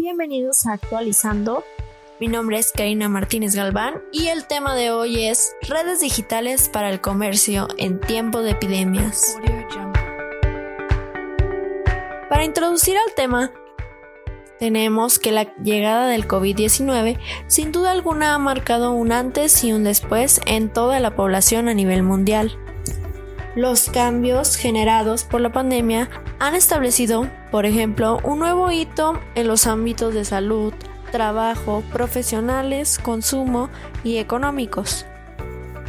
bienvenidos a Actualizando. Mi nombre es Karina Martínez Galván y el tema de hoy es redes digitales para el comercio en tiempo de epidemias. Para introducir al tema, tenemos que la llegada del COVID-19 sin duda alguna ha marcado un antes y un después en toda la población a nivel mundial. Los cambios generados por la pandemia han establecido, por ejemplo, un nuevo hito en los ámbitos de salud, trabajo, profesionales, consumo y económicos.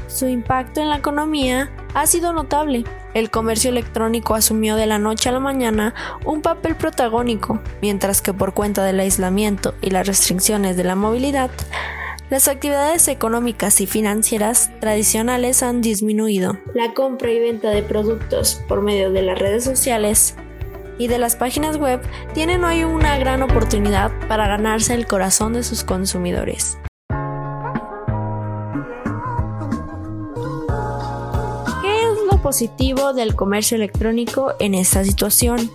Su impacto en la economía ha sido notable. El comercio electrónico asumió de la noche a la mañana un papel protagónico, mientras que por cuenta del aislamiento y las restricciones de la movilidad, las actividades económicas y financieras tradicionales han disminuido. La compra y venta de productos por medio de las redes sociales y de las páginas web tienen hoy una gran oportunidad para ganarse el corazón de sus consumidores. ¿Qué es lo positivo del comercio electrónico en esta situación?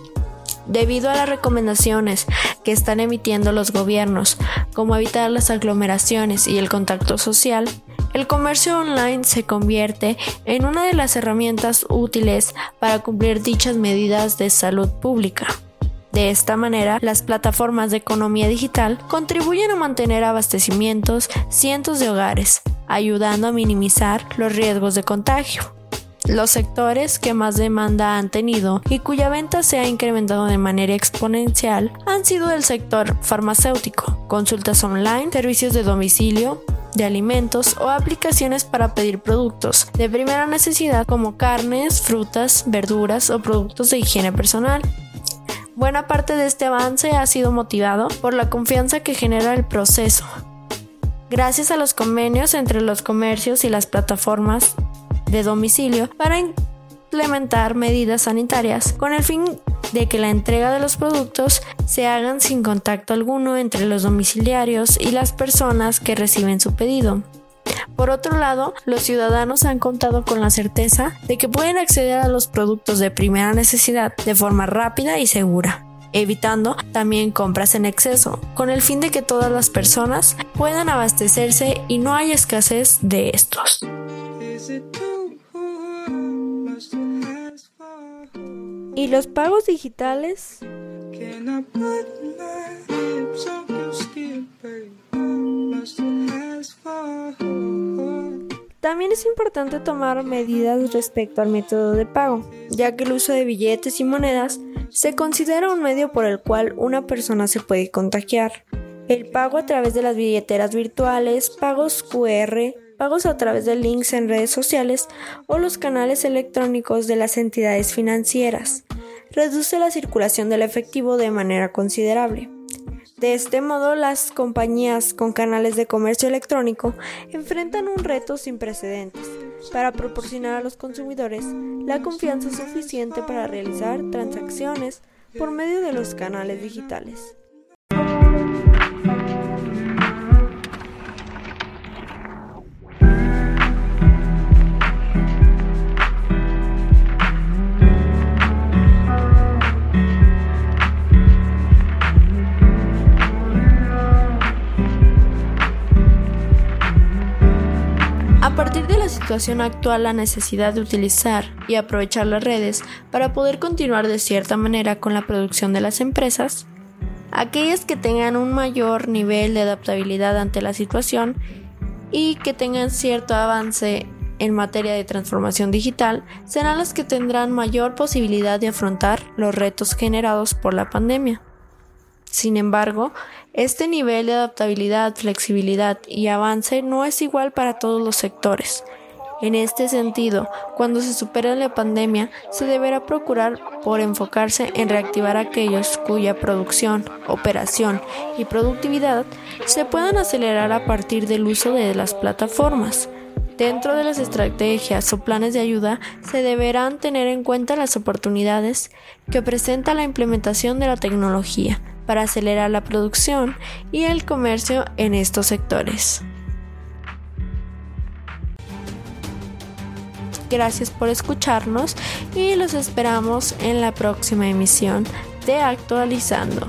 Debido a las recomendaciones que están emitiendo los gobiernos, como evitar las aglomeraciones y el contacto social, el comercio online se convierte en una de las herramientas útiles para cumplir dichas medidas de salud pública. De esta manera, las plataformas de economía digital contribuyen a mantener abastecimientos cientos de hogares, ayudando a minimizar los riesgos de contagio. Los sectores que más demanda han tenido y cuya venta se ha incrementado de manera exponencial han sido el sector farmacéutico, consultas online, servicios de domicilio, de alimentos o aplicaciones para pedir productos de primera necesidad como carnes, frutas, verduras o productos de higiene personal. Buena parte de este avance ha sido motivado por la confianza que genera el proceso. Gracias a los convenios entre los comercios y las plataformas de domicilio para implementar medidas sanitarias con el fin de que la entrega de los productos se hagan sin contacto alguno entre los domiciliarios y las personas que reciben su pedido. Por otro lado, los ciudadanos han contado con la certeza de que pueden acceder a los productos de primera necesidad de forma rápida y segura evitando también compras en exceso, con el fin de que todas las personas puedan abastecerse y no haya escasez de estos. ¿Y los pagos digitales? También es importante tomar medidas respecto al método de pago, ya que el uso de billetes y monedas se considera un medio por el cual una persona se puede contagiar. El pago a través de las billeteras virtuales, pagos QR, pagos a través de links en redes sociales o los canales electrónicos de las entidades financieras. Reduce la circulación del efectivo de manera considerable. De este modo, las compañías con canales de comercio electrónico enfrentan un reto sin precedentes para proporcionar a los consumidores la confianza suficiente para realizar transacciones por medio de los canales digitales. Situación actual la necesidad de utilizar y aprovechar las redes para poder continuar de cierta manera con la producción de las empresas, aquellas que tengan un mayor nivel de adaptabilidad ante la situación y que tengan cierto avance en materia de transformación digital serán las que tendrán mayor posibilidad de afrontar los retos generados por la pandemia. Sin embargo, este nivel de adaptabilidad, flexibilidad y avance no es igual para todos los sectores, en este sentido, cuando se supere la pandemia, se deberá procurar por enfocarse en reactivar aquellos cuya producción, operación y productividad se puedan acelerar a partir del uso de las plataformas. Dentro de las estrategias o planes de ayuda se deberán tener en cuenta las oportunidades que presenta la implementación de la tecnología para acelerar la producción y el comercio en estos sectores. Gracias por escucharnos y los esperamos en la próxima emisión de Actualizando.